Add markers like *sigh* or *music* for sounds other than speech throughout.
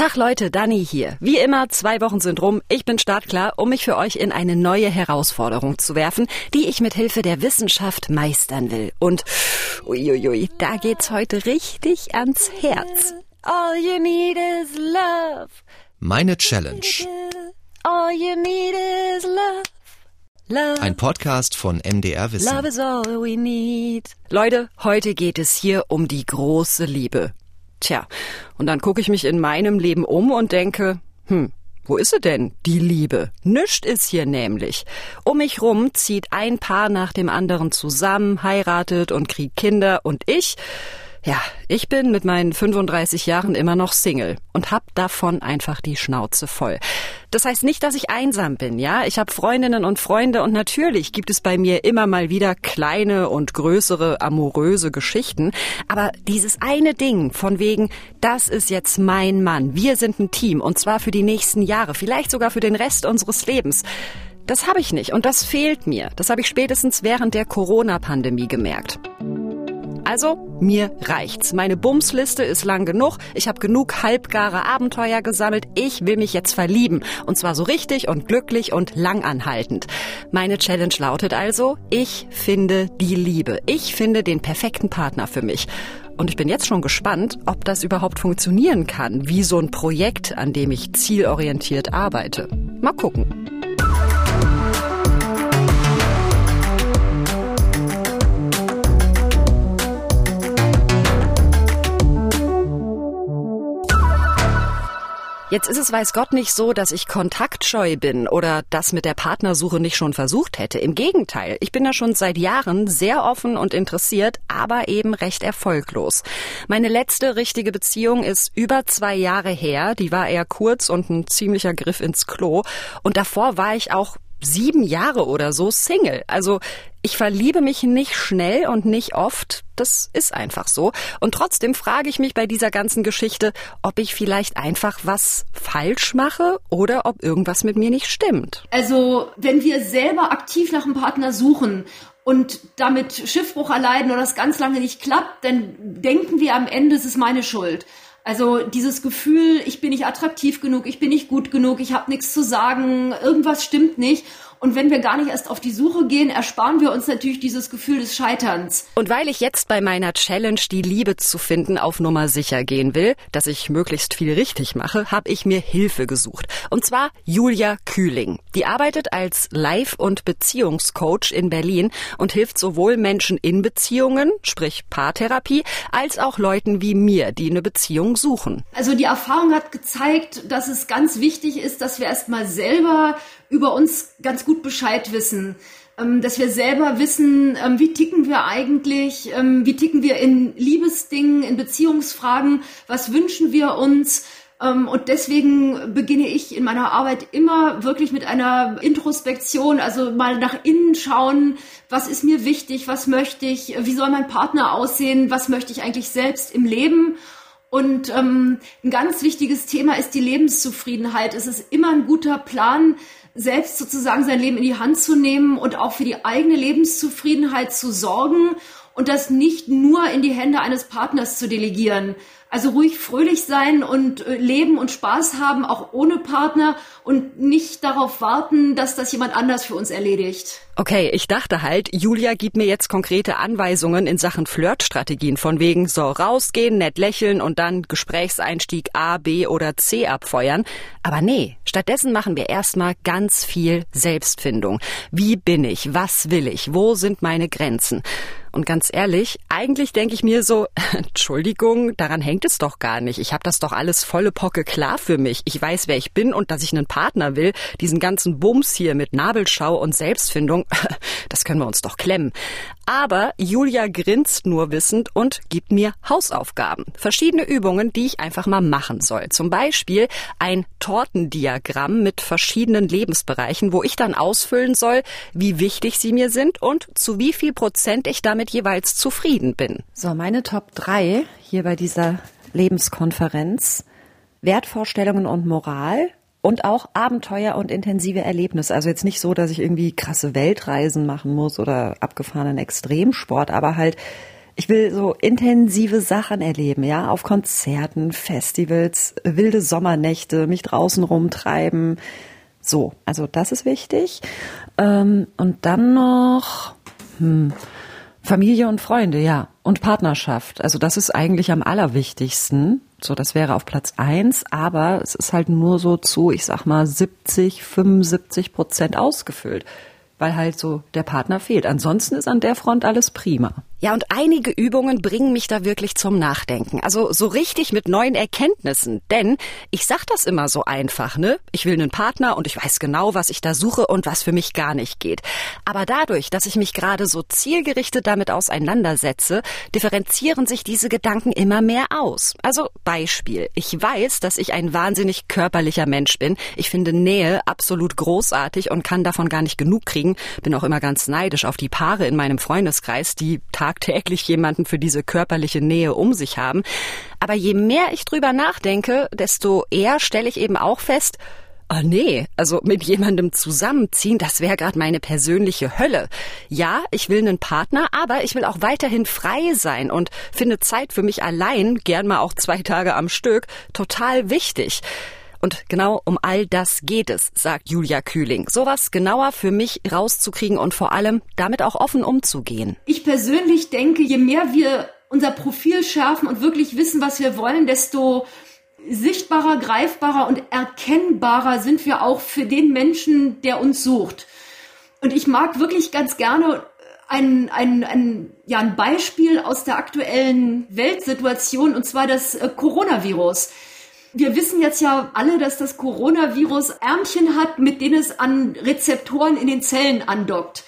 Tag Leute, Dani hier. Wie immer, zwei Wochen sind rum. Ich bin startklar, um mich für euch in eine neue Herausforderung zu werfen, die ich mit Hilfe der Wissenschaft meistern will. Und uiuiui, da geht's heute richtig ans Herz. All you need is love. Meine Challenge. All you need is love. Love. Ein Podcast von MDR Wissen. Love is all we need. Leute, heute geht es hier um die große Liebe. Tja, und dann gucke ich mich in meinem Leben um und denke, hm, wo ist sie denn, die Liebe? Nischt ist hier nämlich. Um mich rum zieht ein Paar nach dem anderen zusammen, heiratet und kriegt Kinder und ich, ja, ich bin mit meinen 35 Jahren immer noch Single und hab davon einfach die Schnauze voll. Das heißt nicht, dass ich einsam bin, ja? Ich habe Freundinnen und Freunde und natürlich gibt es bei mir immer mal wieder kleine und größere amoröse Geschichten, aber dieses eine Ding von wegen, das ist jetzt mein Mann, wir sind ein Team und zwar für die nächsten Jahre, vielleicht sogar für den Rest unseres Lebens. Das habe ich nicht und das fehlt mir. Das habe ich spätestens während der Corona-Pandemie gemerkt. Also, mir reicht's. Meine Bumsliste ist lang genug. Ich habe genug halbgare Abenteuer gesammelt. Ich will mich jetzt verlieben. Und zwar so richtig und glücklich und langanhaltend. Meine Challenge lautet also, ich finde die Liebe. Ich finde den perfekten Partner für mich. Und ich bin jetzt schon gespannt, ob das überhaupt funktionieren kann, wie so ein Projekt, an dem ich zielorientiert arbeite. Mal gucken. Jetzt ist es weiß Gott nicht so, dass ich kontaktscheu bin oder das mit der Partnersuche nicht schon versucht hätte. Im Gegenteil, ich bin da schon seit Jahren sehr offen und interessiert, aber eben recht erfolglos. Meine letzte richtige Beziehung ist über zwei Jahre her. Die war eher kurz und ein ziemlicher Griff ins Klo. Und davor war ich auch sieben Jahre oder so Single. Also ich verliebe mich nicht schnell und nicht oft. Das ist einfach so. Und trotzdem frage ich mich bei dieser ganzen Geschichte, ob ich vielleicht einfach was falsch mache oder ob irgendwas mit mir nicht stimmt. Also, wenn wir selber aktiv nach einem Partner suchen und damit Schiffbruch erleiden oder es ganz lange nicht klappt, dann denken wir am Ende, es ist meine Schuld. Also dieses Gefühl, ich bin nicht attraktiv genug, ich bin nicht gut genug, ich habe nichts zu sagen, irgendwas stimmt nicht. Und wenn wir gar nicht erst auf die Suche gehen, ersparen wir uns natürlich dieses Gefühl des Scheiterns. Und weil ich jetzt bei meiner Challenge, die Liebe zu finden, auf Nummer sicher gehen will, dass ich möglichst viel richtig mache, habe ich mir Hilfe gesucht. Und zwar Julia Kühling. Die arbeitet als Life- und Beziehungscoach in Berlin und hilft sowohl Menschen in Beziehungen, sprich Paartherapie, als auch Leuten wie mir, die eine Beziehung suchen. Also die Erfahrung hat gezeigt, dass es ganz wichtig ist, dass wir erstmal selber über uns ganz gut Bescheid wissen ähm, dass wir selber wissen, ähm, wie ticken wir eigentlich, ähm, wie ticken wir in Liebesdingen, in Beziehungsfragen, was wünschen wir uns. Und deswegen beginne ich in meiner Arbeit immer wirklich mit einer Introspektion, also mal nach innen schauen, was ist mir wichtig, was möchte ich, wie soll mein Partner aussehen, was möchte ich eigentlich selbst im Leben. Und ähm, ein ganz wichtiges Thema ist die Lebenszufriedenheit. Es ist immer ein guter Plan, selbst sozusagen sein Leben in die Hand zu nehmen und auch für die eigene Lebenszufriedenheit zu sorgen und das nicht nur in die Hände eines Partners zu delegieren. Also ruhig fröhlich sein und äh, leben und Spaß haben, auch ohne Partner und nicht darauf warten, dass das jemand anders für uns erledigt. Okay, ich dachte halt, Julia gibt mir jetzt konkrete Anweisungen in Sachen Flirtstrategien von wegen so rausgehen, nett lächeln und dann Gesprächseinstieg A, B oder C abfeuern. Aber nee, stattdessen machen wir erstmal ganz viel Selbstfindung. Wie bin ich? Was will ich? Wo sind meine Grenzen? Und ganz ehrlich, eigentlich denke ich mir so, *laughs* Entschuldigung, daran hängt es doch gar nicht. Ich habe das doch alles volle Pocke klar für mich. Ich weiß, wer ich bin und dass ich einen Partner will. Diesen ganzen Bums hier mit Nabelschau und Selbstfindung, *laughs* das können wir uns doch klemmen. Aber Julia grinst nur wissend und gibt mir Hausaufgaben. Verschiedene Übungen, die ich einfach mal machen soll. Zum Beispiel ein Tortendiagramm mit verschiedenen Lebensbereichen, wo ich dann ausfüllen soll, wie wichtig sie mir sind und zu wie viel Prozent ich damit jeweils zufrieden bin. So, meine Top 3 hier bei dieser Lebenskonferenz. Wertvorstellungen und Moral, und auch Abenteuer und intensive Erlebnisse. Also jetzt nicht so, dass ich irgendwie krasse Weltreisen machen muss oder abgefahrenen Extremsport, aber halt Ich will so intensive Sachen erleben, ja, auf Konzerten, Festivals, wilde Sommernächte, mich draußen rumtreiben. So, also das ist wichtig. Ähm, und dann noch hm, Familie und Freunde, ja, und Partnerschaft. Also das ist eigentlich am allerwichtigsten. So, das wäre auf Platz eins, aber es ist halt nur so zu, ich sag mal, 70, 75 Prozent ausgefüllt weil halt so der Partner fehlt. Ansonsten ist an der Front alles prima. Ja, und einige Übungen bringen mich da wirklich zum Nachdenken. Also so richtig mit neuen Erkenntnissen. Denn ich sag das immer so einfach, ne? Ich will einen Partner und ich weiß genau, was ich da suche und was für mich gar nicht geht. Aber dadurch, dass ich mich gerade so zielgerichtet damit auseinandersetze, differenzieren sich diese Gedanken immer mehr aus. Also Beispiel. Ich weiß, dass ich ein wahnsinnig körperlicher Mensch bin. Ich finde Nähe absolut großartig und kann davon gar nicht genug kriegen. Bin auch immer ganz neidisch auf die Paare in meinem Freundeskreis, die tagtäglich jemanden für diese körperliche Nähe um sich haben. Aber je mehr ich drüber nachdenke, desto eher stelle ich eben auch fest, Oh nee, also mit jemandem zusammenziehen, das wäre gerade meine persönliche Hölle. Ja, ich will einen Partner, aber ich will auch weiterhin frei sein und finde Zeit für mich allein, gern mal auch zwei Tage am Stück, total wichtig. Und genau um all das geht es, sagt Julia Kühling. Sowas genauer für mich rauszukriegen und vor allem damit auch offen umzugehen. Ich persönlich denke, je mehr wir unser Profil schärfen und wirklich wissen, was wir wollen, desto sichtbarer, greifbarer und erkennbarer sind wir auch für den Menschen, der uns sucht. Und ich mag wirklich ganz gerne ein, ein, ein, ja, ein Beispiel aus der aktuellen Weltsituation, und zwar das äh, Coronavirus. Wir wissen jetzt ja alle, dass das Coronavirus Ärmchen hat, mit denen es an Rezeptoren in den Zellen andockt.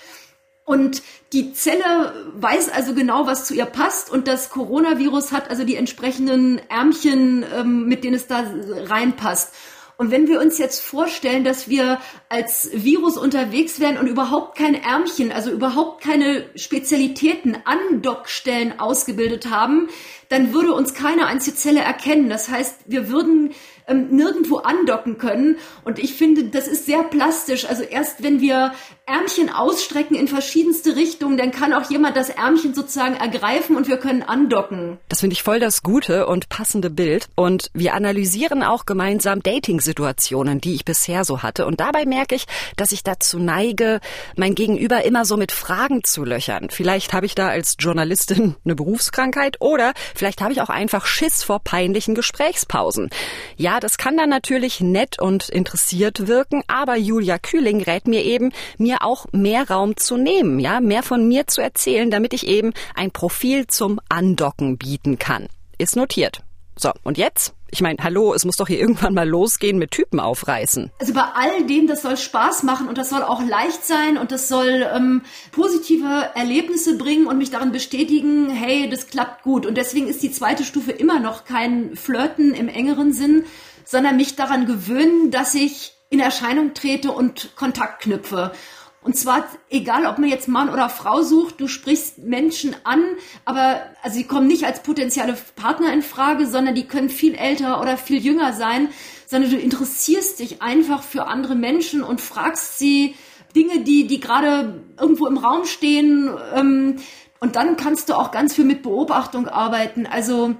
Und die Zelle weiß also genau, was zu ihr passt und das Coronavirus hat also die entsprechenden Ärmchen, ähm, mit denen es da reinpasst. Und wenn wir uns jetzt vorstellen, dass wir als Virus unterwegs wären und überhaupt kein Ärmchen, also überhaupt keine Spezialitäten, Andockstellen ausgebildet haben, dann würde uns keine einzige Zelle erkennen. Das heißt, wir würden ähm, nirgendwo andocken können. Und ich finde, das ist sehr plastisch. Also erst wenn wir Ärmchen ausstrecken in verschiedenste Richtungen, dann kann auch jemand das Ärmchen sozusagen ergreifen und wir können andocken. Das finde ich voll das gute und passende Bild. Und wir analysieren auch gemeinsam Dating-Situationen, die ich bisher so hatte. Und dabei merke ich, dass ich dazu neige, mein Gegenüber immer so mit Fragen zu löchern. Vielleicht habe ich da als Journalistin *laughs* eine Berufskrankheit oder vielleicht habe ich auch einfach Schiss vor peinlichen Gesprächspausen. Ja, das kann dann natürlich nett und interessiert wirken, aber Julia Kühling rät mir eben, mir auch mehr Raum zu nehmen, ja, mehr von mir zu erzählen, damit ich eben ein Profil zum Andocken bieten kann. Ist notiert. So, und jetzt? Ich meine, hallo, es muss doch hier irgendwann mal losgehen mit Typen aufreißen. Also bei all dem, das soll Spaß machen und das soll auch leicht sein und das soll ähm, positive Erlebnisse bringen und mich darin bestätigen, hey, das klappt gut. Und deswegen ist die zweite Stufe immer noch kein Flirten im engeren Sinn, sondern mich daran gewöhnen, dass ich in Erscheinung trete und Kontakt knüpfe. Und zwar egal, ob man jetzt Mann oder Frau sucht, du sprichst Menschen an, aber also sie kommen nicht als potenzielle Partner in Frage, sondern die können viel älter oder viel jünger sein, sondern du interessierst dich einfach für andere Menschen und fragst sie Dinge, die die gerade irgendwo im Raum stehen. Ähm, und dann kannst du auch ganz viel mit Beobachtung arbeiten. Also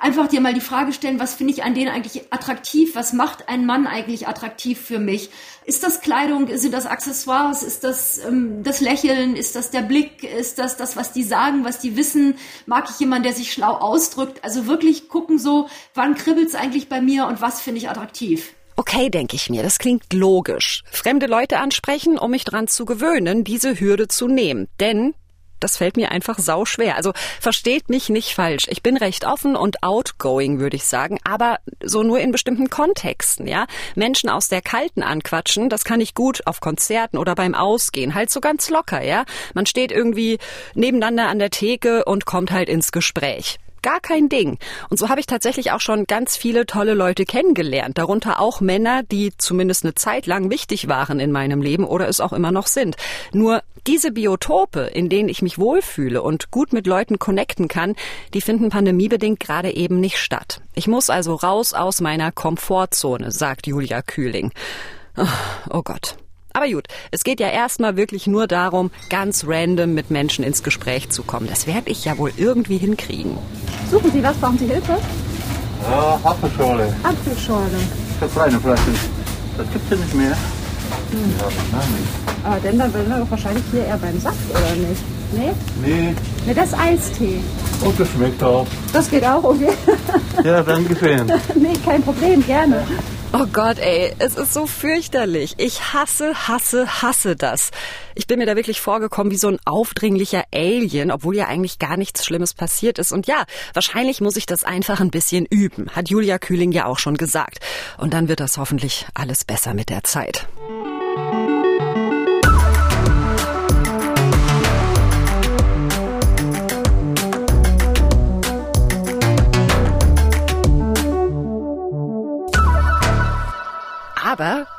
einfach dir mal die Frage stellen, was finde ich an denen eigentlich attraktiv? Was macht ein Mann eigentlich attraktiv für mich? Ist das Kleidung? Sind das Accessoires? Ist das ähm, das Lächeln? Ist das der Blick? Ist das das, was die sagen, was die wissen? Mag ich jemanden, der sich schlau ausdrückt? Also wirklich gucken so, wann kribbelt's eigentlich bei mir und was finde ich attraktiv? Okay, denke ich mir, das klingt logisch. Fremde Leute ansprechen, um mich dran zu gewöhnen, diese Hürde zu nehmen. Denn das fällt mir einfach sau schwer. Also versteht mich nicht falsch. Ich bin recht offen und outgoing, würde ich sagen, aber so nur in bestimmten Kontexten, ja. Menschen aus der Kalten anquatschen, das kann ich gut auf Konzerten oder beim Ausgehen, halt so ganz locker, ja. Man steht irgendwie nebeneinander an der Theke und kommt halt ins Gespräch gar kein Ding. Und so habe ich tatsächlich auch schon ganz viele tolle Leute kennengelernt, darunter auch Männer, die zumindest eine Zeit lang wichtig waren in meinem Leben oder es auch immer noch sind. Nur diese Biotope, in denen ich mich wohlfühle und gut mit Leuten connecten kann, die finden pandemiebedingt gerade eben nicht statt. Ich muss also raus aus meiner Komfortzone, sagt Julia Kühling. Oh Gott. Aber gut, es geht ja erstmal wirklich nur darum, ganz random mit Menschen ins Gespräch zu kommen. Das werde ich ja wohl irgendwie hinkriegen. Suchen Sie was? Brauchen Sie Hilfe? Ja, Apfelschorle. Apfelschorle. Ich habe kleine Flasche. Das gibt's ja nicht mehr. Ja, nein, nicht. Aber denn dann sind wir doch wahrscheinlich hier eher beim Saft, oder nicht? Nee? Nee, Nee, das ist Eistee. und das schmeckt auch. Das geht auch, okay. Ja, danke schön. *laughs* nee, kein Problem, gerne. Oh Gott, ey, es ist so fürchterlich. Ich hasse, hasse, hasse das. Ich bin mir da wirklich vorgekommen wie so ein aufdringlicher Alien, obwohl ja eigentlich gar nichts Schlimmes passiert ist. Und ja, wahrscheinlich muss ich das einfach ein bisschen üben, hat Julia Kühling ja auch schon gesagt. Und dann wird das hoffentlich alles besser mit der Zeit.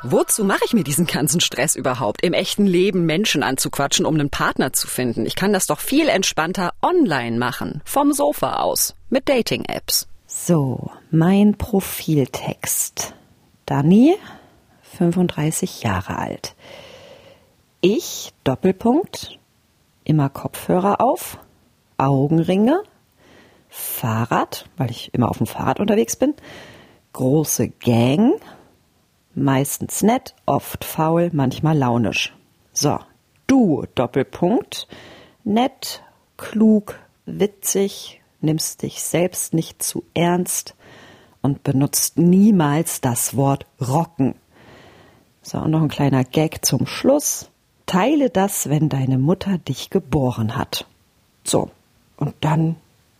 Wozu mache ich mir diesen ganzen Stress überhaupt, im echten Leben Menschen anzuquatschen, um einen Partner zu finden? Ich kann das doch viel entspannter online machen, vom Sofa aus, mit Dating-Apps. So, mein Profiltext. Dani, 35 Jahre alt. Ich, Doppelpunkt, immer Kopfhörer auf, Augenringe, Fahrrad, weil ich immer auf dem Fahrrad unterwegs bin, große Gang, meistens nett, oft faul, manchmal launisch. So, du, Doppelpunkt, nett, klug, witzig, nimmst dich selbst nicht zu ernst und benutzt niemals das Wort rocken. So, und noch ein kleiner Gag zum Schluss. Teile das, wenn deine Mutter dich geboren hat. So, und dann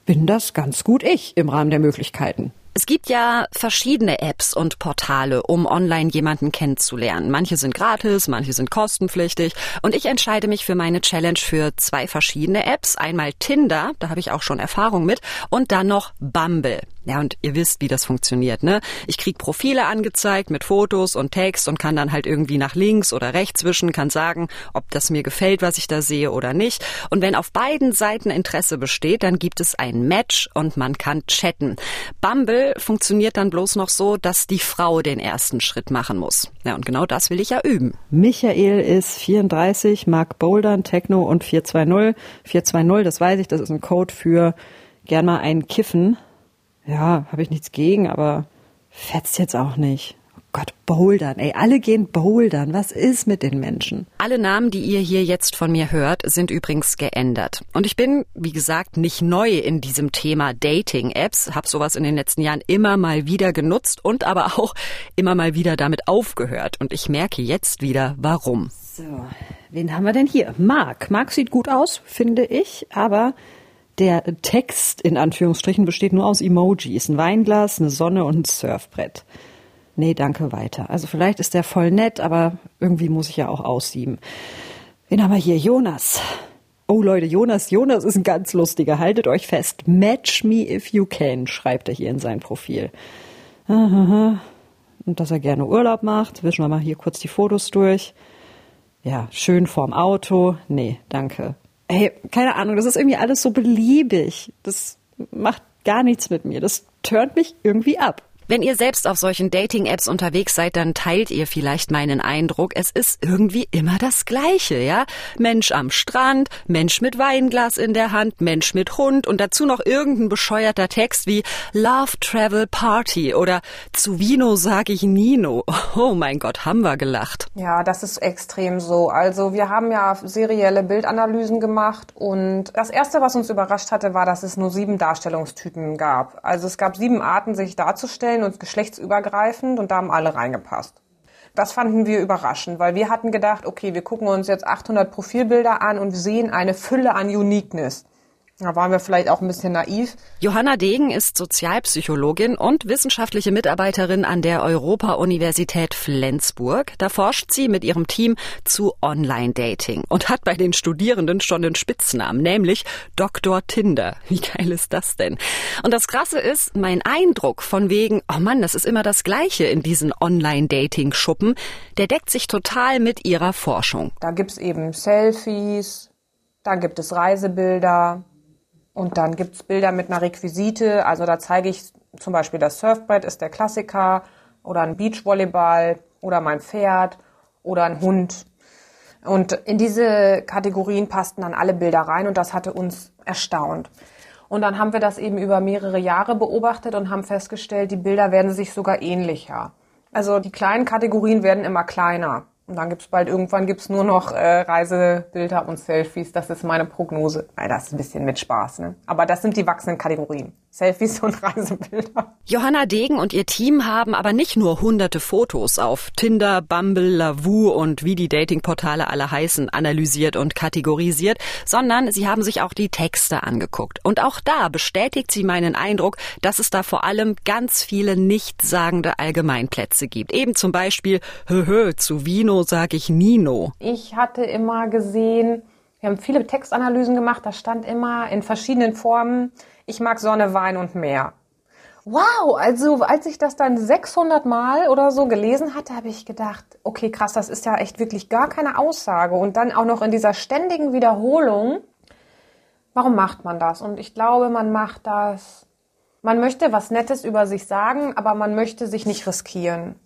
bin das ganz gut ich im Rahmen der Möglichkeiten. Es gibt ja verschiedene Apps und Portale, um online jemanden kennenzulernen. Manche sind gratis, manche sind kostenpflichtig. Und ich entscheide mich für meine Challenge für zwei verschiedene Apps. Einmal Tinder, da habe ich auch schon Erfahrung mit, und dann noch Bumble. Ja, und ihr wisst, wie das funktioniert, ne? Ich krieg Profile angezeigt mit Fotos und Text und kann dann halt irgendwie nach links oder rechts wischen, kann sagen, ob das mir gefällt, was ich da sehe oder nicht. Und wenn auf beiden Seiten Interesse besteht, dann gibt es ein Match und man kann chatten. Bumble funktioniert dann bloß noch so, dass die Frau den ersten Schritt machen muss. Ja, und genau das will ich ja üben. Michael ist 34, mag Bouldern, Techno und 420. 420, das weiß ich, das ist ein Code für gern mal einen Kiffen. Ja, habe ich nichts gegen, aber fetzt jetzt auch nicht. Oh Gott, Bouldern, ey, alle gehen Bouldern. Was ist mit den Menschen? Alle Namen, die ihr hier jetzt von mir hört, sind übrigens geändert. Und ich bin, wie gesagt, nicht neu in diesem Thema Dating-Apps, habe sowas in den letzten Jahren immer mal wieder genutzt und aber auch immer mal wieder damit aufgehört. Und ich merke jetzt wieder, warum. So, wen haben wir denn hier? Marc. Marc sieht gut aus, finde ich, aber der Text in Anführungsstrichen besteht nur aus Emojis. Ein Weinglas, eine Sonne und ein Surfbrett. Nee, danke, weiter. Also vielleicht ist der voll nett, aber irgendwie muss ich ja auch aussieben. Wen haben wir hier? Jonas. Oh Leute, Jonas, Jonas ist ein ganz lustiger. Haltet euch fest. Match me if you can, schreibt er hier in sein Profil. Und dass er gerne Urlaub macht. Wischen wir mal hier kurz die Fotos durch. Ja, schön vorm Auto. Nee, danke. Ey, keine Ahnung, das ist irgendwie alles so beliebig. Das macht gar nichts mit mir. Das turnt mich irgendwie ab. Wenn ihr selbst auf solchen Dating-Apps unterwegs seid, dann teilt ihr vielleicht meinen Eindruck, es ist irgendwie immer das Gleiche, ja? Mensch am Strand, Mensch mit Weinglas in der Hand, Mensch mit Hund und dazu noch irgendein bescheuerter Text wie Love Travel Party oder zu Vino sag ich Nino. *laughs* Oh mein Gott, haben wir gelacht. Ja, das ist extrem so. Also wir haben ja serielle Bildanalysen gemacht und das Erste, was uns überrascht hatte, war, dass es nur sieben Darstellungstypen gab. Also es gab sieben Arten, sich darzustellen und geschlechtsübergreifend und da haben alle reingepasst. Das fanden wir überraschend, weil wir hatten gedacht, okay, wir gucken uns jetzt 800 Profilbilder an und sehen eine Fülle an Uniqueness. Da waren wir vielleicht auch ein bisschen naiv. Johanna Degen ist Sozialpsychologin und wissenschaftliche Mitarbeiterin an der Europa-Universität Flensburg. Da forscht sie mit ihrem Team zu Online-Dating und hat bei den Studierenden schon einen Spitznamen, nämlich Dr. Tinder. Wie geil ist das denn? Und das Krasse ist, mein Eindruck von wegen, oh Mann, das ist immer das Gleiche in diesen Online-Dating-Schuppen, der deckt sich total mit ihrer Forschung. Da gibt's eben Selfies, da gibt es Reisebilder, und dann gibt's Bilder mit einer Requisite. Also da zeige ich zum Beispiel das Surfbrett ist der Klassiker oder ein Beachvolleyball oder mein Pferd oder ein Hund. Und in diese Kategorien passten dann alle Bilder rein und das hatte uns erstaunt. Und dann haben wir das eben über mehrere Jahre beobachtet und haben festgestellt, die Bilder werden sich sogar ähnlicher. Also die kleinen Kategorien werden immer kleiner. Und dann gibt's bald irgendwann gibt's nur noch äh, Reisebilder und Selfies. Das ist meine Prognose. Nein, das ist ein bisschen mit Spaß, ne? Aber das sind die wachsenden Kategorien. Selfies und Reisebilder. Johanna Degen und ihr Team haben aber nicht nur hunderte Fotos auf Tinder, Bumble, Lavu und wie die Datingportale alle heißen analysiert und kategorisiert, sondern sie haben sich auch die Texte angeguckt. Und auch da bestätigt sie meinen Eindruck, dass es da vor allem ganz viele nichtssagende Allgemeinplätze gibt. Eben zum Beispiel, höhö, zu Vino sag ich Nino. Ich hatte immer gesehen, wir haben viele Textanalysen gemacht, da stand immer in verschiedenen Formen, ich mag Sonne, Wein und Meer. Wow, also als ich das dann 600 Mal oder so gelesen hatte, habe ich gedacht, okay, krass, das ist ja echt wirklich gar keine Aussage. Und dann auch noch in dieser ständigen Wiederholung, warum macht man das? Und ich glaube, man macht das, man möchte was Nettes über sich sagen, aber man möchte sich nicht riskieren.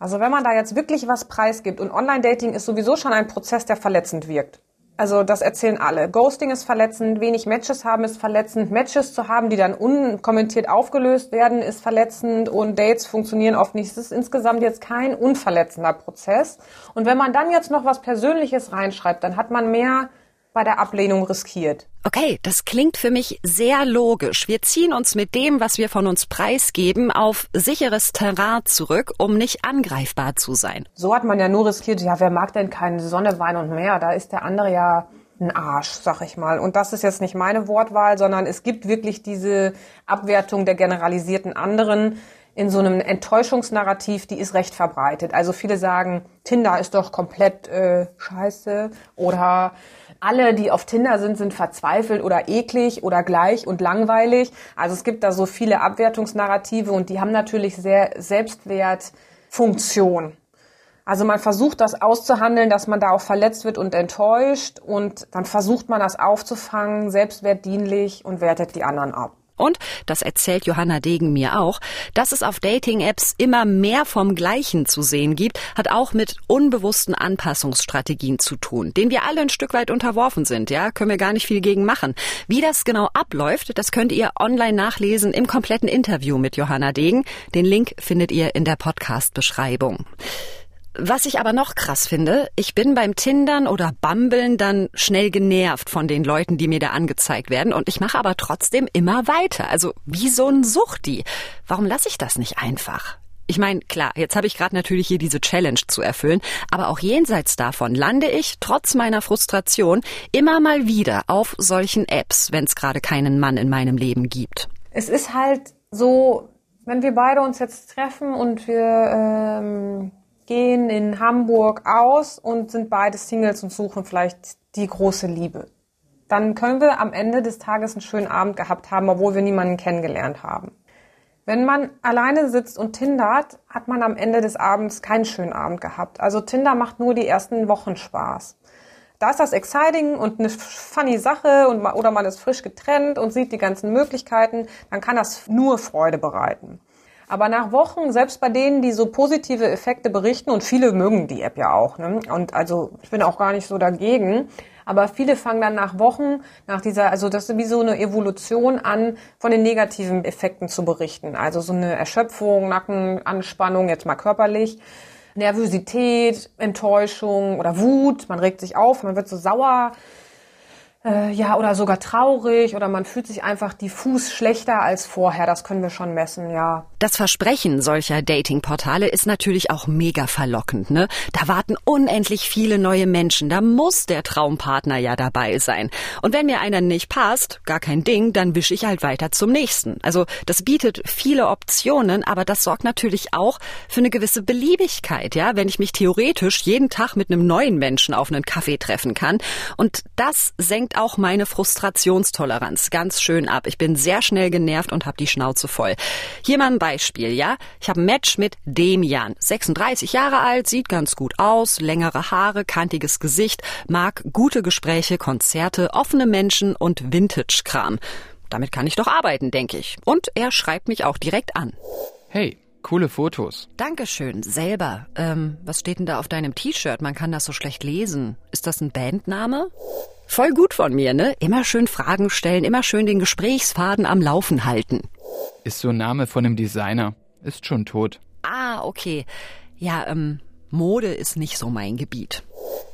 Also wenn man da jetzt wirklich was preisgibt und Online-Dating ist sowieso schon ein Prozess, der verletzend wirkt. Also das erzählen alle. Ghosting ist verletzend, wenig Matches haben ist verletzend, Matches zu haben, die dann unkommentiert aufgelöst werden, ist verletzend und Dates funktionieren oft nicht. Es ist insgesamt jetzt kein unverletzender Prozess. Und wenn man dann jetzt noch was Persönliches reinschreibt, dann hat man mehr bei der Ablehnung riskiert. Okay, das klingt für mich sehr logisch. Wir ziehen uns mit dem, was wir von uns preisgeben, auf sicheres Terrain zurück, um nicht angreifbar zu sein. So hat man ja nur riskiert, ja, wer mag denn keine Sonne, Wein und Meer? Da ist der andere ja ein Arsch, sag ich mal. Und das ist jetzt nicht meine Wortwahl, sondern es gibt wirklich diese Abwertung der generalisierten anderen in so einem Enttäuschungsnarrativ, die ist recht verbreitet. Also viele sagen, Tinder ist doch komplett äh, scheiße oder alle, die auf Tinder sind, sind verzweifelt oder eklig oder gleich und langweilig. Also es gibt da so viele Abwertungsnarrative und die haben natürlich sehr Selbstwertfunktion. Also man versucht das auszuhandeln, dass man da auch verletzt wird und enttäuscht und dann versucht man das aufzufangen, selbstwertdienlich und wertet die anderen ab. Und, das erzählt Johanna Degen mir auch, dass es auf Dating-Apps immer mehr vom Gleichen zu sehen gibt, hat auch mit unbewussten Anpassungsstrategien zu tun, denen wir alle ein Stück weit unterworfen sind, ja, können wir gar nicht viel gegen machen. Wie das genau abläuft, das könnt ihr online nachlesen im kompletten Interview mit Johanna Degen. Den Link findet ihr in der Podcast-Beschreibung. Was ich aber noch krass finde, ich bin beim Tindern oder Bambeln dann schnell genervt von den Leuten, die mir da angezeigt werden und ich mache aber trotzdem immer weiter. Also wie so ein Suchti. Warum lasse ich das nicht einfach? Ich meine, klar, jetzt habe ich gerade natürlich hier diese Challenge zu erfüllen, aber auch jenseits davon lande ich, trotz meiner Frustration, immer mal wieder auf solchen Apps, wenn es gerade keinen Mann in meinem Leben gibt. Es ist halt so, wenn wir beide uns jetzt treffen und wir ähm, gehen in Hamburg aus und sind beide Singles und suchen vielleicht die große Liebe. Dann können wir am Ende des Tages einen schönen Abend gehabt haben, obwohl wir niemanden kennengelernt haben. Wenn man alleine sitzt und tindert, hat man am Ende des Abends keinen schönen Abend gehabt. Also Tinder macht nur die ersten Wochen Spaß. Da ist das exciting und eine funny Sache und, oder man ist frisch getrennt und sieht die ganzen Möglichkeiten, dann kann das nur Freude bereiten. Aber nach Wochen, selbst bei denen, die so positive Effekte berichten, und viele mögen die App ja auch, ne? und also ich bin auch gar nicht so dagegen, aber viele fangen dann nach Wochen, nach dieser, also das ist wie so eine Evolution an, von den negativen Effekten zu berichten. Also so eine Erschöpfung, Nackenanspannung, jetzt mal körperlich. Nervosität, Enttäuschung oder Wut, man regt sich auf, man wird so sauer, äh, ja, oder sogar traurig oder man fühlt sich einfach diffus schlechter als vorher. Das können wir schon messen, ja. Das Versprechen solcher Datingportale ist natürlich auch mega verlockend, ne? Da warten unendlich viele neue Menschen. Da muss der Traumpartner ja dabei sein. Und wenn mir einer nicht passt, gar kein Ding, dann wische ich halt weiter zum nächsten. Also das bietet viele Optionen, aber das sorgt natürlich auch für eine gewisse Beliebigkeit, ja? Wenn ich mich theoretisch jeden Tag mit einem neuen Menschen auf einen Kaffee treffen kann. Und das senkt auch meine Frustrationstoleranz ganz schön ab. Ich bin sehr schnell genervt und habe die Schnauze voll. Hier mal ein ja? Ich habe ein Match mit Demian, 36 Jahre alt, sieht ganz gut aus, längere Haare, kantiges Gesicht, mag gute Gespräche, Konzerte, offene Menschen und Vintage-Kram. Damit kann ich doch arbeiten, denke ich. Und er schreibt mich auch direkt an. Hey, Coole Fotos. Dankeschön, selber. Ähm, was steht denn da auf deinem T-Shirt? Man kann das so schlecht lesen. Ist das ein Bandname? Voll gut von mir, ne? Immer schön Fragen stellen, immer schön den Gesprächsfaden am Laufen halten. Ist so ein Name von einem Designer. Ist schon tot. Ah, okay. Ja, ähm, Mode ist nicht so mein Gebiet.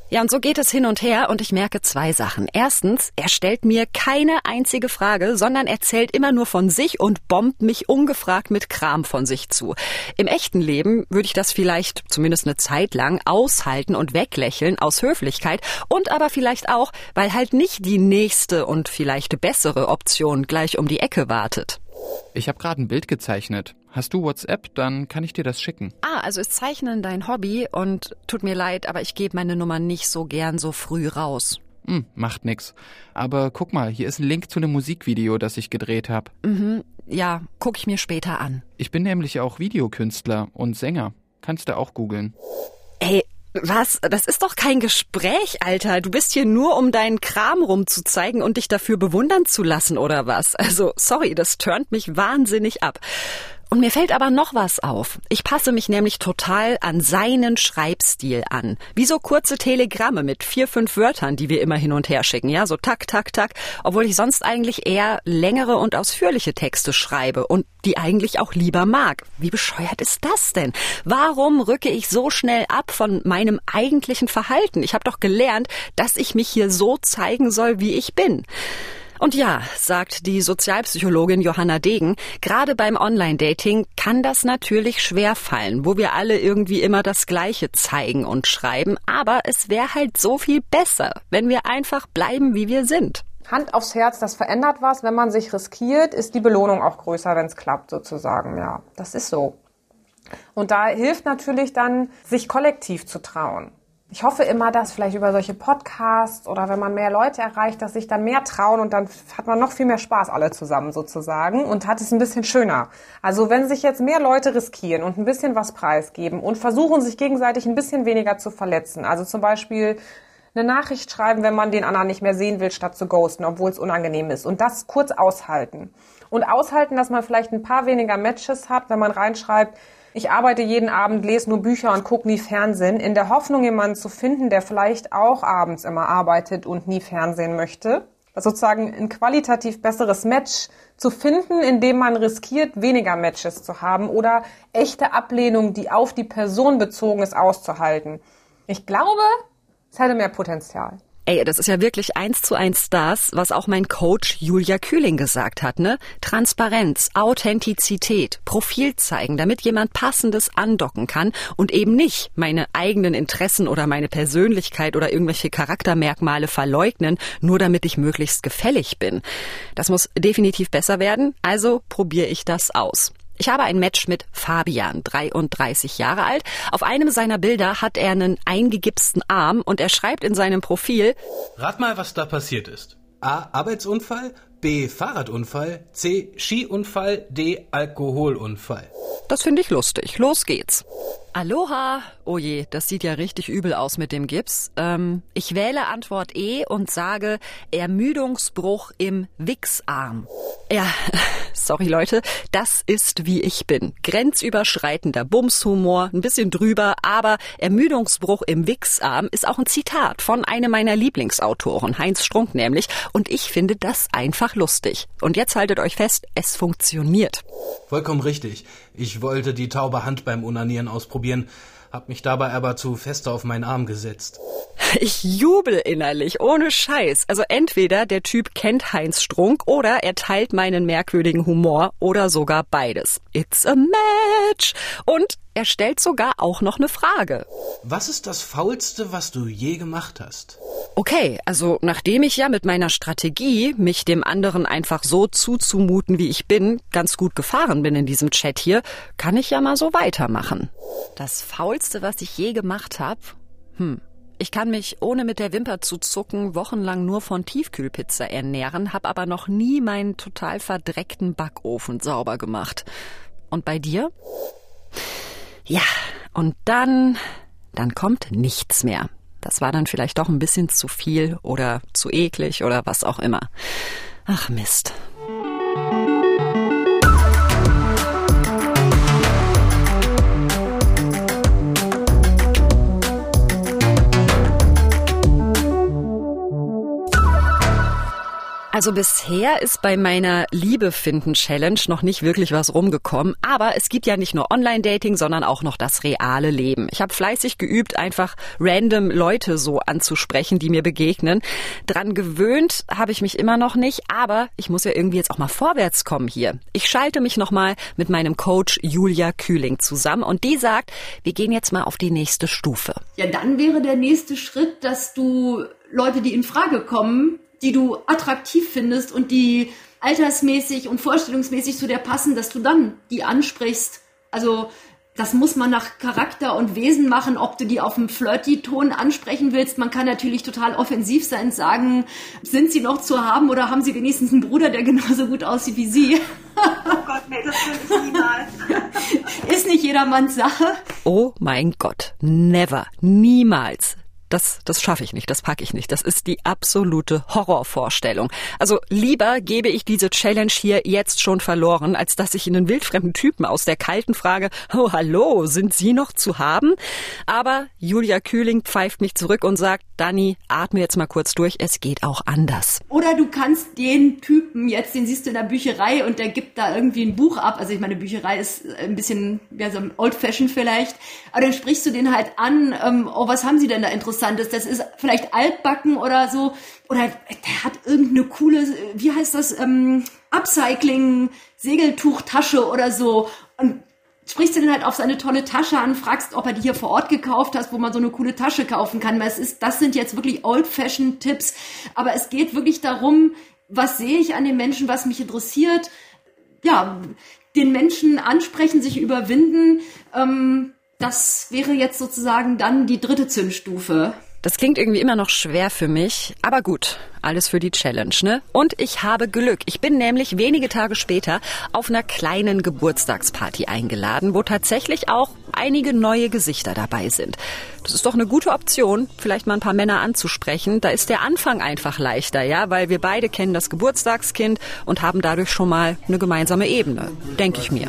Ja, und so geht es hin und her und ich merke zwei Sachen. Erstens, er stellt mir keine einzige Frage, sondern erzählt immer nur von sich und bombt mich ungefragt mit Kram von sich zu. Im echten Leben würde ich das vielleicht zumindest eine Zeit lang aushalten und weglächeln aus Höflichkeit und aber vielleicht auch, weil halt nicht die nächste und vielleicht bessere Option gleich um die Ecke wartet. Ich habe gerade ein Bild gezeichnet. Hast du WhatsApp? Dann kann ich dir das schicken. Ah, also ist Zeichnen dein Hobby und tut mir leid, aber ich gebe meine Nummer nicht so gern so früh raus. Hm, macht nix. Aber guck mal, hier ist ein Link zu einem Musikvideo, das ich gedreht habe. Mhm, ja, guck ich mir später an. Ich bin nämlich auch Videokünstler und Sänger. Kannst du auch googeln. Ey, was? Das ist doch kein Gespräch, Alter. Du bist hier nur, um deinen Kram rumzuzeigen und dich dafür bewundern zu lassen, oder was? Also, sorry, das turnt mich wahnsinnig ab. Und mir fällt aber noch was auf. Ich passe mich nämlich total an seinen Schreibstil an. Wie so kurze Telegramme mit vier, fünf Wörtern, die wir immer hin und her schicken. Ja, so tak, tak, tak. Obwohl ich sonst eigentlich eher längere und ausführliche Texte schreibe und die eigentlich auch lieber mag. Wie bescheuert ist das denn? Warum rücke ich so schnell ab von meinem eigentlichen Verhalten? Ich habe doch gelernt, dass ich mich hier so zeigen soll, wie ich bin. Und ja, sagt die Sozialpsychologin Johanna Degen, gerade beim Online-Dating kann das natürlich schwer fallen, wo wir alle irgendwie immer das Gleiche zeigen und schreiben, aber es wäre halt so viel besser, wenn wir einfach bleiben, wie wir sind. Hand aufs Herz, das verändert was. Wenn man sich riskiert, ist die Belohnung auch größer, wenn es klappt, sozusagen. Ja, das ist so. Und da hilft natürlich dann, sich kollektiv zu trauen ich hoffe immer, dass vielleicht über solche Podcasts oder wenn man mehr Leute erreicht, dass sich dann mehr trauen und dann hat man noch viel mehr Spaß alle zusammen sozusagen und hat es ein bisschen schöner. Also wenn sich jetzt mehr Leute riskieren und ein bisschen was preisgeben und versuchen sich gegenseitig ein bisschen weniger zu verletzen, also zum Beispiel eine Nachricht schreiben, wenn man den anderen nicht mehr sehen will, statt zu ghosten, obwohl es unangenehm ist und das kurz aushalten. Und aushalten, dass man vielleicht ein paar weniger Matches hat, wenn man reinschreibt, ich arbeite jeden Abend, lese nur Bücher und gucke nie Fernsehen, in der Hoffnung, jemanden zu finden, der vielleicht auch abends immer arbeitet und nie Fernsehen möchte. Sozusagen ein qualitativ besseres Match zu finden, indem man riskiert, weniger Matches zu haben oder echte Ablehnung, die auf die Person bezogen ist, auszuhalten. Ich glaube, es hätte mehr Potenzial. Ey, das ist ja wirklich eins zu eins das, was auch mein Coach Julia Kühling gesagt hat, ne? Transparenz, Authentizität, Profil zeigen, damit jemand passendes andocken kann und eben nicht meine eigenen Interessen oder meine Persönlichkeit oder irgendwelche Charaktermerkmale verleugnen, nur damit ich möglichst gefällig bin. Das muss definitiv besser werden, also probiere ich das aus. Ich habe ein Match mit Fabian, 33 Jahre alt. Auf einem seiner Bilder hat er einen eingegipsten Arm und er schreibt in seinem Profil Rat mal, was da passiert ist. A. Arbeitsunfall, B. Fahrradunfall, C. Skiunfall, D. Alkoholunfall. Das finde ich lustig. Los geht's. Aloha. Oh je, das sieht ja richtig übel aus mit dem Gips. Ähm, ich wähle Antwort E und sage Ermüdungsbruch im Wichsarm. Ja, *laughs* sorry Leute, das ist wie ich bin. Grenzüberschreitender Bumshumor, ein bisschen drüber, aber Ermüdungsbruch im Wichsarm ist auch ein Zitat von einem meiner Lieblingsautoren, Heinz Strunk nämlich, und ich finde das einfach lustig. Und jetzt haltet euch fest, es funktioniert. Vollkommen richtig. Ich wollte die taube Hand beim Unanieren ausprobieren, hab mich dabei aber zu fest auf meinen Arm gesetzt. Ich jubel innerlich, ohne Scheiß. Also entweder der Typ kennt Heinz Strunk oder er teilt meinen merkwürdigen Humor oder sogar beides. It's a match. Und er stellt sogar auch noch eine Frage. Was ist das Faulste, was du je gemacht hast? Okay, also nachdem ich ja mit meiner Strategie, mich dem anderen einfach so zuzumuten, wie ich bin, ganz gut gefahren bin in diesem Chat hier, kann ich ja mal so weitermachen. Das Faulste, was ich je gemacht habe? Hm, ich kann mich ohne mit der Wimper zu zucken wochenlang nur von Tiefkühlpizza ernähren, hab aber noch nie meinen total verdreckten Backofen sauber gemacht. Und bei dir? Ja, und dann, dann kommt nichts mehr. Das war dann vielleicht doch ein bisschen zu viel oder zu eklig oder was auch immer. Ach Mist. Also bisher ist bei meiner Liebe finden Challenge noch nicht wirklich was rumgekommen, aber es gibt ja nicht nur Online-Dating, sondern auch noch das reale Leben. Ich habe fleißig geübt, einfach random Leute so anzusprechen, die mir begegnen. Dran gewöhnt habe ich mich immer noch nicht, aber ich muss ja irgendwie jetzt auch mal vorwärts kommen hier. Ich schalte mich nochmal mit meinem Coach Julia Kühling zusammen und die sagt, wir gehen jetzt mal auf die nächste Stufe. Ja, dann wäre der nächste Schritt, dass du Leute, die in Frage kommen, die du attraktiv findest und die altersmäßig und vorstellungsmäßig zu dir passen, dass du dann die ansprichst. Also das muss man nach Charakter und Wesen machen, ob du die auf dem Flirty-Ton ansprechen willst. Man kann natürlich total offensiv sein, sagen, sind sie noch zu haben oder haben sie wenigstens einen Bruder, der *laughs* genauso gut aussieht wie sie? *laughs* Oh Gott, nee, das würde ich niemals. Ist nicht jedermanns Sache. Oh mein Gott, never, niemals das, das schaffe ich nicht, das packe ich nicht. Das ist die absolute Horrorvorstellung. Also lieber gebe ich diese Challenge hier jetzt schon verloren, als dass ich einen wildfremden Typen aus der kalten Frage, oh hallo, sind Sie noch zu haben? Aber Julia Kühling pfeift mich zurück und sagt, Dani, atme jetzt mal kurz durch, es geht auch anders. Oder du kannst den Typen jetzt, den siehst du in der Bücherei und der gibt da irgendwie ein Buch ab. Also ich meine, Bücherei ist ein bisschen, ja, so old-fashioned vielleicht. Aber dann sprichst du den halt an, ähm, oh, was haben Sie denn da interessant? Interessantes. Das ist vielleicht altbacken oder so. Oder der hat irgendeine coole, wie heißt das, ähm, Upcycling, Segeltuchtasche oder so. Und sprichst du den halt auf seine tolle Tasche an, fragst, ob er die hier vor Ort gekauft hast, wo man so eine coole Tasche kaufen kann. Weil es ist, das sind jetzt wirklich old-fashioned-Tipps. Aber es geht wirklich darum, was sehe ich an den Menschen, was mich interessiert. Ja, den Menschen ansprechen, sich überwinden. Ähm, das wäre jetzt sozusagen dann die dritte Zündstufe. Das klingt irgendwie immer noch schwer für mich, aber gut, alles für die Challenge, ne? Und ich habe Glück. Ich bin nämlich wenige Tage später auf einer kleinen Geburtstagsparty eingeladen, wo tatsächlich auch einige neue Gesichter dabei sind. Das ist doch eine gute Option, vielleicht mal ein paar Männer anzusprechen. Da ist der Anfang einfach leichter, ja, weil wir beide kennen das Geburtstagskind und haben dadurch schon mal eine gemeinsame Ebene, denke ich mir.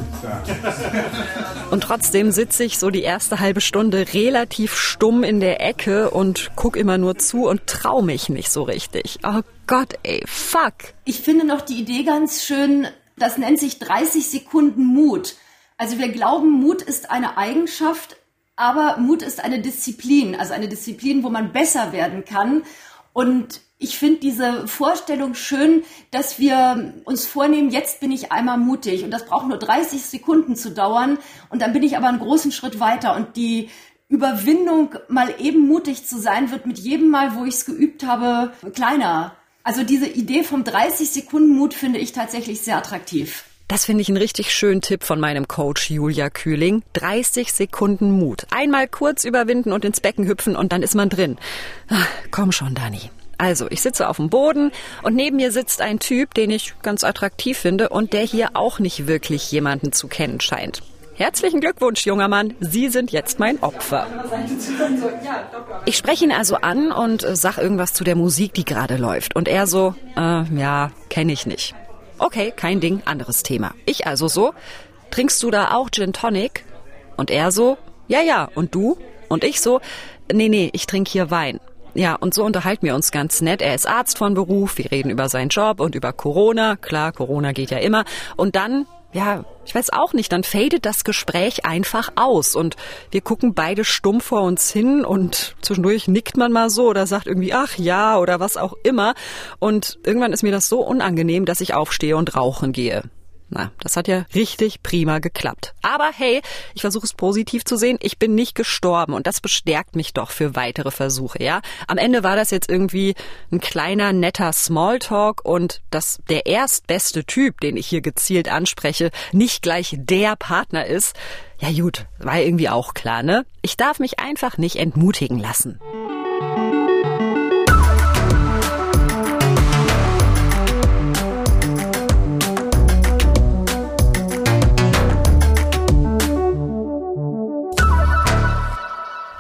Und trotzdem sitze ich so die erste halbe Stunde relativ stumm in der Ecke und guck immer nur zu und trau mich nicht so richtig. Oh Gott, ey, fuck. Ich finde noch die Idee ganz schön, das nennt sich 30 Sekunden Mut. Also wir glauben, Mut ist eine Eigenschaft, aber Mut ist eine Disziplin, also eine Disziplin, wo man besser werden kann. Und ich finde diese Vorstellung schön, dass wir uns vornehmen, jetzt bin ich einmal mutig und das braucht nur 30 Sekunden zu dauern und dann bin ich aber einen großen Schritt weiter und die Überwindung, mal eben mutig zu sein, wird mit jedem Mal, wo ich es geübt habe, kleiner. Also diese Idee vom 30 Sekunden Mut finde ich tatsächlich sehr attraktiv. Das finde ich einen richtig schönen Tipp von meinem Coach Julia Kühling. 30 Sekunden Mut. Einmal kurz überwinden und ins Becken hüpfen und dann ist man drin. Ach, komm schon, Dani. Also, ich sitze auf dem Boden und neben mir sitzt ein Typ, den ich ganz attraktiv finde und der hier auch nicht wirklich jemanden zu kennen scheint. Herzlichen Glückwunsch, junger Mann. Sie sind jetzt mein Opfer. Ich spreche ihn also an und sag irgendwas zu der Musik, die gerade läuft. Und er so, äh, ja, kenne ich nicht. Okay, kein Ding, anderes Thema. Ich also so, trinkst du da auch Gin Tonic? Und er so, ja, ja. Und du? Und ich so, nee, nee, ich trinke hier Wein. Ja, und so unterhalten wir uns ganz nett. Er ist Arzt von Beruf, wir reden über seinen Job und über Corona. Klar, Corona geht ja immer. Und dann, ja, ich weiß auch nicht, dann fadet das Gespräch einfach aus und wir gucken beide stumm vor uns hin und zwischendurch nickt man mal so oder sagt irgendwie, ach ja, oder was auch immer. Und irgendwann ist mir das so unangenehm, dass ich aufstehe und rauchen gehe. Na, das hat ja richtig prima geklappt. Aber hey, ich versuche es positiv zu sehen. Ich bin nicht gestorben und das bestärkt mich doch für weitere Versuche, ja? Am Ende war das jetzt irgendwie ein kleiner, netter Smalltalk und dass der erstbeste Typ, den ich hier gezielt anspreche, nicht gleich der Partner ist. Ja gut, war irgendwie auch klar, ne? Ich darf mich einfach nicht entmutigen lassen.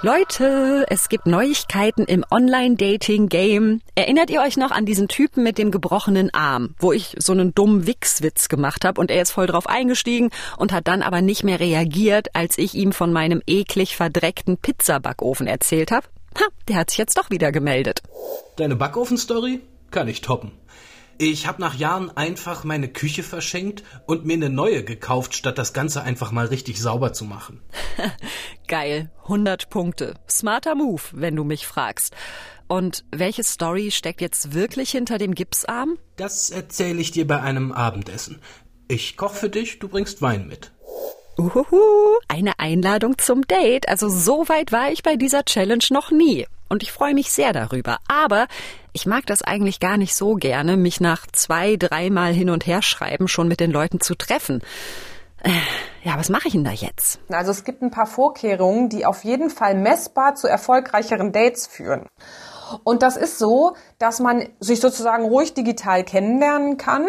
Leute, es gibt Neuigkeiten im Online-Dating-Game. Erinnert ihr euch noch an diesen Typen mit dem gebrochenen Arm, wo ich so einen dummen Wichswitz gemacht habe und er ist voll drauf eingestiegen und hat dann aber nicht mehr reagiert, als ich ihm von meinem eklig verdreckten Pizzabackofen erzählt habe? Ha, der hat sich jetzt doch wieder gemeldet. Deine Backofen-Story kann ich toppen. Ich habe nach Jahren einfach meine Küche verschenkt und mir eine neue gekauft, statt das Ganze einfach mal richtig sauber zu machen. *laughs* Geil, 100 Punkte. Smarter Move, wenn du mich fragst. Und welche Story steckt jetzt wirklich hinter dem Gipsarm? Das erzähle ich dir bei einem Abendessen. Ich koch für dich, du bringst Wein mit. Uhuhu, eine Einladung zum Date. Also so weit war ich bei dieser Challenge noch nie. Und ich freue mich sehr darüber. Aber ich mag das eigentlich gar nicht so gerne, mich nach zwei, dreimal hin und her schreiben schon mit den Leuten zu treffen. Äh, ja, was mache ich denn da jetzt? Also es gibt ein paar Vorkehrungen, die auf jeden Fall messbar zu erfolgreicheren Dates führen. Und das ist so, dass man sich sozusagen ruhig digital kennenlernen kann,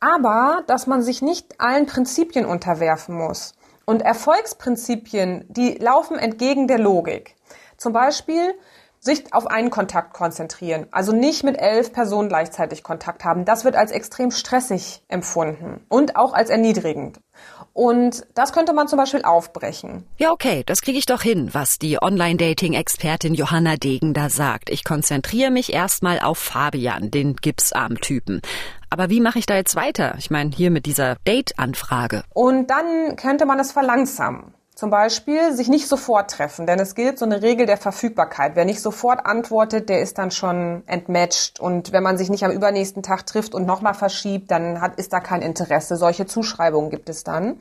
aber dass man sich nicht allen Prinzipien unterwerfen muss. Und Erfolgsprinzipien, die laufen entgegen der Logik. Zum Beispiel sich auf einen Kontakt konzentrieren, also nicht mit elf Personen gleichzeitig Kontakt haben. Das wird als extrem stressig empfunden und auch als erniedrigend. Und das könnte man zum Beispiel aufbrechen. Ja, okay, das kriege ich doch hin, was die Online-Dating-Expertin Johanna Degen da sagt. Ich konzentriere mich erstmal auf Fabian, den Gipsarm-Typen. Aber wie mache ich da jetzt weiter? Ich meine, hier mit dieser Date-Anfrage. Und dann könnte man es verlangsamen. Zum Beispiel sich nicht sofort treffen, denn es gilt so eine Regel der Verfügbarkeit. Wer nicht sofort antwortet, der ist dann schon entmatcht. Und wenn man sich nicht am übernächsten Tag trifft und nochmal verschiebt, dann hat, ist da kein Interesse. Solche Zuschreibungen gibt es dann.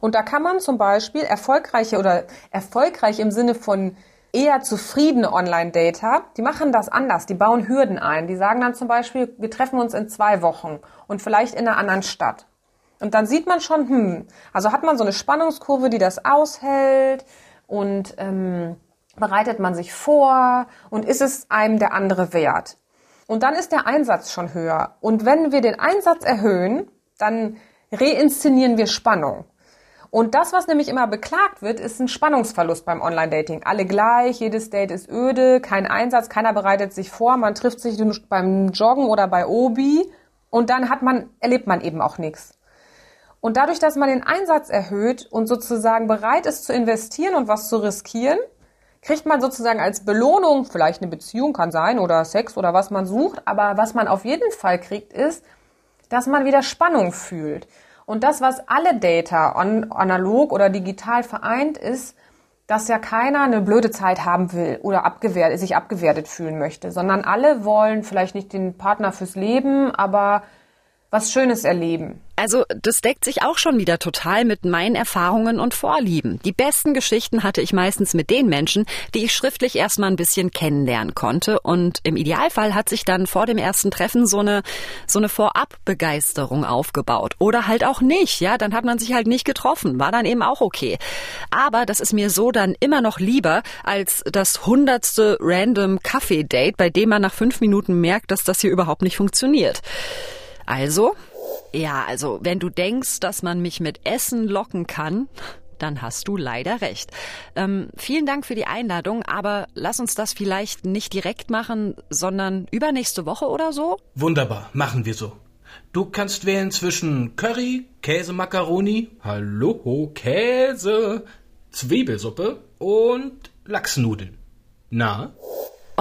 Und da kann man zum Beispiel erfolgreiche oder erfolgreich im Sinne von eher zufriedene Online-Data, die machen das anders. Die bauen Hürden ein. Die sagen dann zum Beispiel, wir treffen uns in zwei Wochen und vielleicht in einer anderen Stadt. Und dann sieht man schon, hm, also hat man so eine Spannungskurve, die das aushält und ähm, bereitet man sich vor und ist es einem der andere wert. Und dann ist der Einsatz schon höher. Und wenn wir den Einsatz erhöhen, dann reinszenieren wir Spannung. Und das, was nämlich immer beklagt wird, ist ein Spannungsverlust beim Online-Dating. Alle gleich, jedes Date ist öde, kein Einsatz, keiner bereitet sich vor, man trifft sich beim Joggen oder bei Obi und dann hat man, erlebt man eben auch nichts. Und dadurch, dass man den Einsatz erhöht und sozusagen bereit ist zu investieren und was zu riskieren, kriegt man sozusagen als Belohnung, vielleicht eine Beziehung kann sein oder Sex oder was man sucht, aber was man auf jeden Fall kriegt, ist, dass man wieder Spannung fühlt. Und das, was alle Data analog oder digital vereint, ist, dass ja keiner eine blöde Zeit haben will oder abgewertet, sich abgewertet fühlen möchte, sondern alle wollen vielleicht nicht den Partner fürs Leben, aber was Schönes erleben. Also das deckt sich auch schon wieder total mit meinen Erfahrungen und Vorlieben. Die besten Geschichten hatte ich meistens mit den Menschen, die ich schriftlich erstmal ein bisschen kennenlernen konnte. Und im Idealfall hat sich dann vor dem ersten Treffen so eine, so eine Vorabbegeisterung aufgebaut. Oder halt auch nicht, ja, dann hat man sich halt nicht getroffen. War dann eben auch okay. Aber das ist mir so dann immer noch lieber als das hundertste random Kaffee-Date, bei dem man nach fünf Minuten merkt, dass das hier überhaupt nicht funktioniert. Also, ja, also wenn du denkst, dass man mich mit Essen locken kann, dann hast du leider recht. Ähm, vielen Dank für die Einladung, aber lass uns das vielleicht nicht direkt machen, sondern übernächste Woche oder so? Wunderbar, machen wir so. Du kannst wählen zwischen Curry, Käse, Macaroni, Hallo, Käse, Zwiebelsuppe und Lachsnudeln. Na?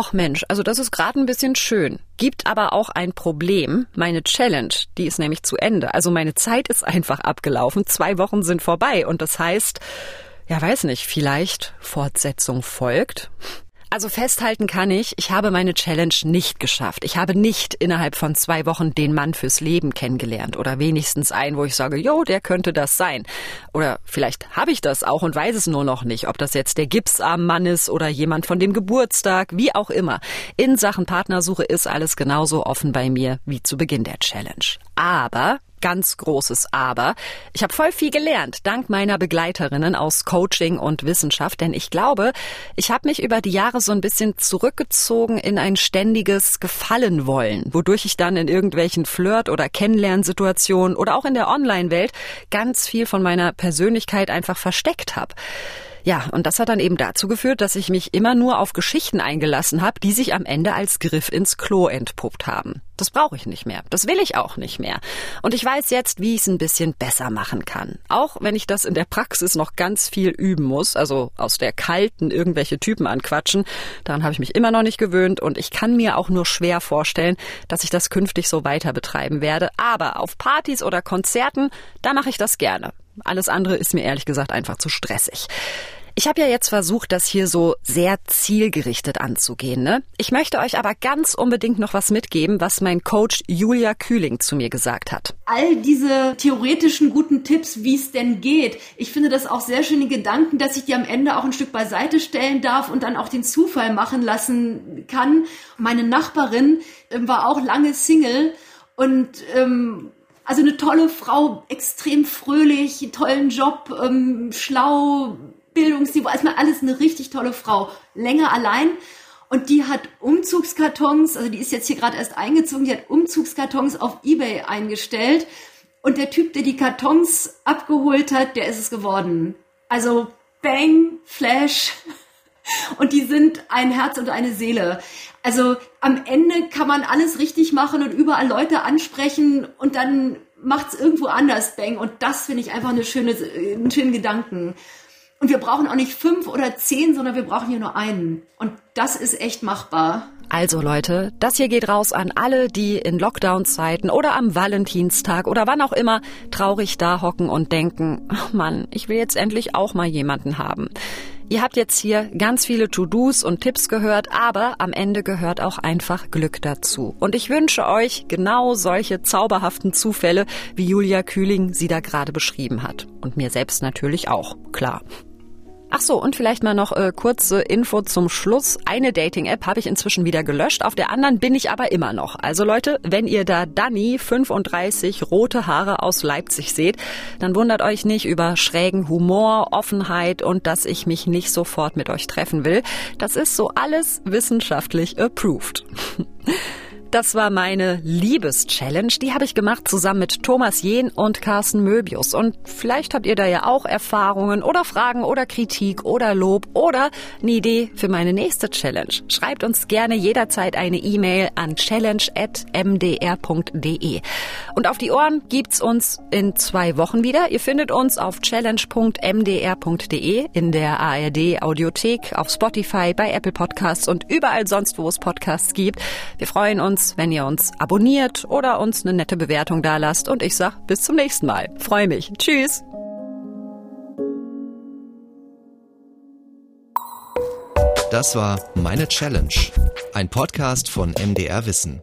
Ach Mensch, also das ist gerade ein bisschen schön. Gibt aber auch ein Problem. Meine Challenge, die ist nämlich zu Ende. Also meine Zeit ist einfach abgelaufen. Zwei Wochen sind vorbei. Und das heißt, ja weiß nicht, vielleicht Fortsetzung folgt. Also festhalten kann ich, ich habe meine Challenge nicht geschafft. Ich habe nicht innerhalb von zwei Wochen den Mann fürs Leben kennengelernt oder wenigstens einen, wo ich sage, jo, der könnte das sein. Oder vielleicht habe ich das auch und weiß es nur noch nicht, ob das jetzt der Gipsarmmann ist oder jemand von dem Geburtstag, wie auch immer. In Sachen Partnersuche ist alles genauso offen bei mir wie zu Beginn der Challenge. Aber ganz großes Aber. Ich habe voll viel gelernt, dank meiner Begleiterinnen aus Coaching und Wissenschaft, denn ich glaube, ich habe mich über die Jahre so ein bisschen zurückgezogen in ein ständiges Gefallen wollen, wodurch ich dann in irgendwelchen Flirt- oder Kennenlernsituationen oder auch in der Online-Welt ganz viel von meiner Persönlichkeit einfach versteckt habe. Ja, und das hat dann eben dazu geführt, dass ich mich immer nur auf Geschichten eingelassen habe, die sich am Ende als Griff ins Klo entpuppt haben. Das brauche ich nicht mehr. Das will ich auch nicht mehr. Und ich weiß jetzt, wie ich es ein bisschen besser machen kann. Auch wenn ich das in der Praxis noch ganz viel üben muss, also aus der kalten irgendwelche Typen anquatschen, daran habe ich mich immer noch nicht gewöhnt und ich kann mir auch nur schwer vorstellen, dass ich das künftig so weiter betreiben werde. Aber auf Partys oder Konzerten, da mache ich das gerne. Alles andere ist mir ehrlich gesagt einfach zu stressig. Ich habe ja jetzt versucht, das hier so sehr zielgerichtet anzugehen. Ne? Ich möchte euch aber ganz unbedingt noch was mitgeben, was mein Coach Julia Kühling zu mir gesagt hat. All diese theoretischen guten Tipps, wie es denn geht. Ich finde das auch sehr schöne Gedanken, dass ich die am Ende auch ein Stück beiseite stellen darf und dann auch den Zufall machen lassen kann. Meine Nachbarin äh, war auch lange Single und ähm, also eine tolle Frau, extrem fröhlich, tollen Job, ähm, schlau, Bildungsniveau, erstmal alles eine richtig tolle Frau. Länger allein. Und die hat Umzugskartons, also die ist jetzt hier gerade erst eingezogen, die hat Umzugskartons auf Ebay eingestellt. Und der Typ, der die Kartons abgeholt hat, der ist es geworden. Also Bang, Flash. *laughs* Und die sind ein Herz und eine Seele. Also am Ende kann man alles richtig machen und überall Leute ansprechen und dann macht es irgendwo anders Bang. Und das finde ich einfach eine schöne, einen schönen Gedanken. Und wir brauchen auch nicht fünf oder zehn, sondern wir brauchen hier nur einen. Und das ist echt machbar. Also Leute, das hier geht raus an alle, die in Lockdown-Zeiten oder am Valentinstag oder wann auch immer traurig da hocken und denken, ach Mann, ich will jetzt endlich auch mal jemanden haben. Ihr habt jetzt hier ganz viele To-Dos und Tipps gehört, aber am Ende gehört auch einfach Glück dazu. Und ich wünsche euch genau solche zauberhaften Zufälle, wie Julia Kühling sie da gerade beschrieben hat. Und mir selbst natürlich auch, klar. Ach so, und vielleicht mal noch äh, kurze Info zum Schluss. Eine Dating-App habe ich inzwischen wieder gelöscht, auf der anderen bin ich aber immer noch. Also Leute, wenn ihr da Dani 35 rote Haare aus Leipzig seht, dann wundert euch nicht über schrägen Humor, Offenheit und dass ich mich nicht sofort mit euch treffen will. Das ist so alles wissenschaftlich approved. *laughs* Das war meine Liebeschallenge. Die habe ich gemacht zusammen mit Thomas Jehn und Carsten Möbius. Und vielleicht habt ihr da ja auch Erfahrungen oder Fragen oder Kritik oder Lob oder eine Idee für meine nächste Challenge. Schreibt uns gerne jederzeit eine E-Mail an challenge.mdr.de. Und auf die Ohren gibt's uns in zwei Wochen wieder. Ihr findet uns auf challenge.mdr.de in der ARD Audiothek, auf Spotify, bei Apple Podcasts und überall sonst, wo es Podcasts gibt. Wir freuen uns uns, wenn ihr uns abonniert oder uns eine nette Bewertung dalasst. Und ich sag bis zum nächsten Mal. Freue mich. Tschüss. Das war Meine Challenge, ein Podcast von MDR Wissen.